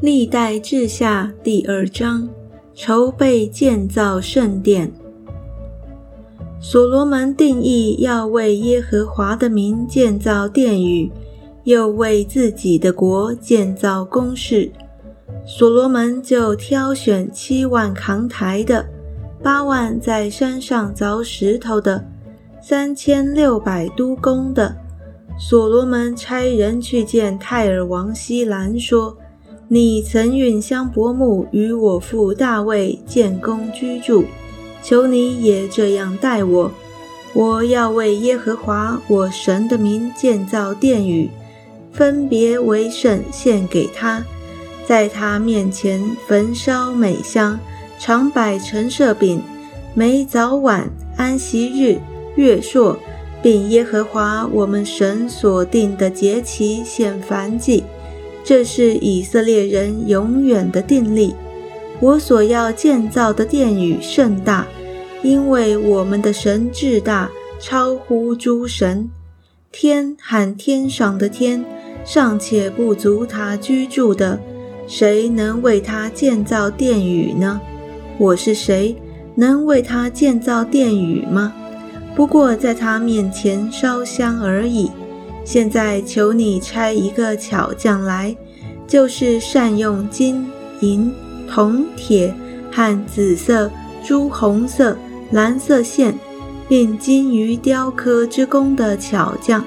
历代志下第二章，筹备建造圣殿。所罗门定义要为耶和华的名建造殿宇，又为自己的国建造宫室。所罗门就挑选七万扛台的，八万在山上凿石头的，三千六百督工的。所罗门差人去见泰尔王希兰，说：“你曾允香伯母与我父大卫建宫居住，求你也这样待我。我要为耶和华我神的名建造殿宇，分别为圣，献给他。”在他面前焚烧美香，常摆陈设饼，每早晚安息日、月朔，并耶和华我们神所定的节期献燔祭。这是以色列人永远的定例。我所要建造的殿宇甚大，因为我们的神至大，超乎诸神。天喊天上的天，尚且不足他居住的。谁能为他建造殿宇呢？我是谁，能为他建造殿宇吗？不过在他面前烧香而已。现在求你差一个巧匠来，就是善用金银铜铁和紫色、朱红色、蓝色线，并精于雕刻之工的巧匠，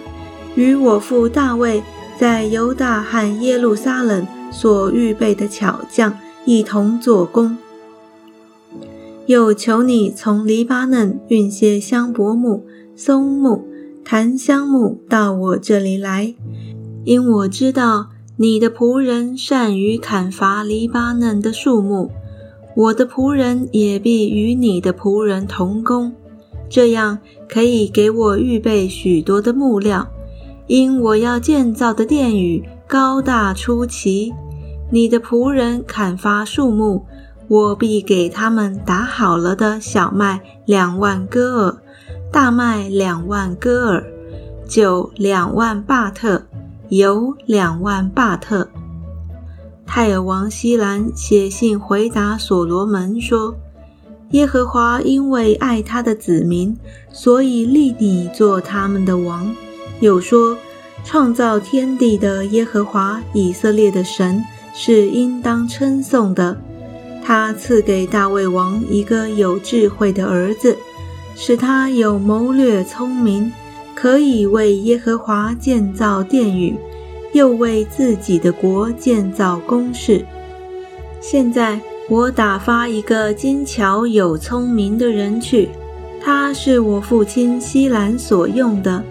与我父大卫在犹大和耶路撒冷。所预备的巧匠一同做工，又求你从黎巴嫩运些香柏木、松木、檀香木到我这里来，因我知道你的仆人善于砍伐黎巴嫩的树木，我的仆人也必与你的仆人同工，这样可以给我预备许多的木料，因我要建造的殿宇。高大出奇，你的仆人砍伐树木，我必给他们打好了的小麦两万戈尔，大麦两万戈尔，酒两万巴特，有两万巴特。泰尔王希兰写信回答所罗门说：“耶和华因为爱他的子民，所以立你做他们的王。”又说。创造天地的耶和华以色列的神是应当称颂的。他赐给大卫王一个有智慧的儿子，使他有谋略聪明，可以为耶和华建造殿宇，又为自己的国建造宫室。现在我打发一个精巧有聪明的人去，他是我父亲西兰所用的。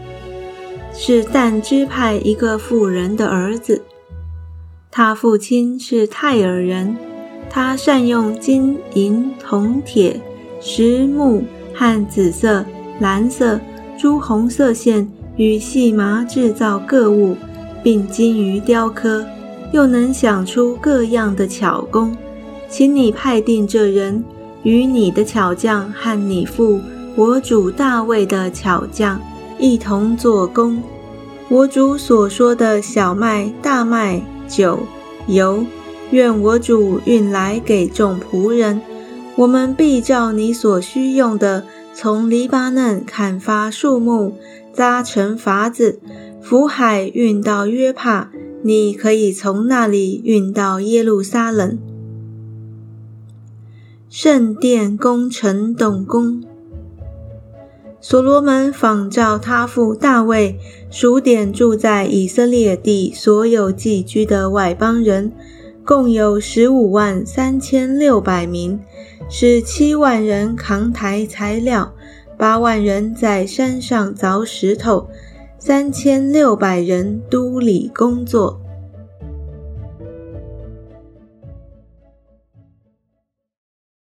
是但支派一个妇人的儿子，他父亲是泰尔人，他善用金银铜铁石木和紫色、蓝色、朱红色线与细麻制造各物，并精于雕刻，又能想出各样的巧工。请你派定这人与你的巧匠和你父我主大卫的巧匠。一同做工。我主所说的小麦、大麦、酒、油，愿我主运来给众仆人。我们必照你所需用的，从黎巴嫩砍伐树木，扎成筏子，浮海运到约帕。你可以从那里运到耶路撒冷。圣殿工程动工。所罗门仿照他父大卫数点住在以色列地所有寄居的外邦人，共有十五万三千六百名，使七万人扛抬材料，八万人在山上凿石头，三千六百人督理工作。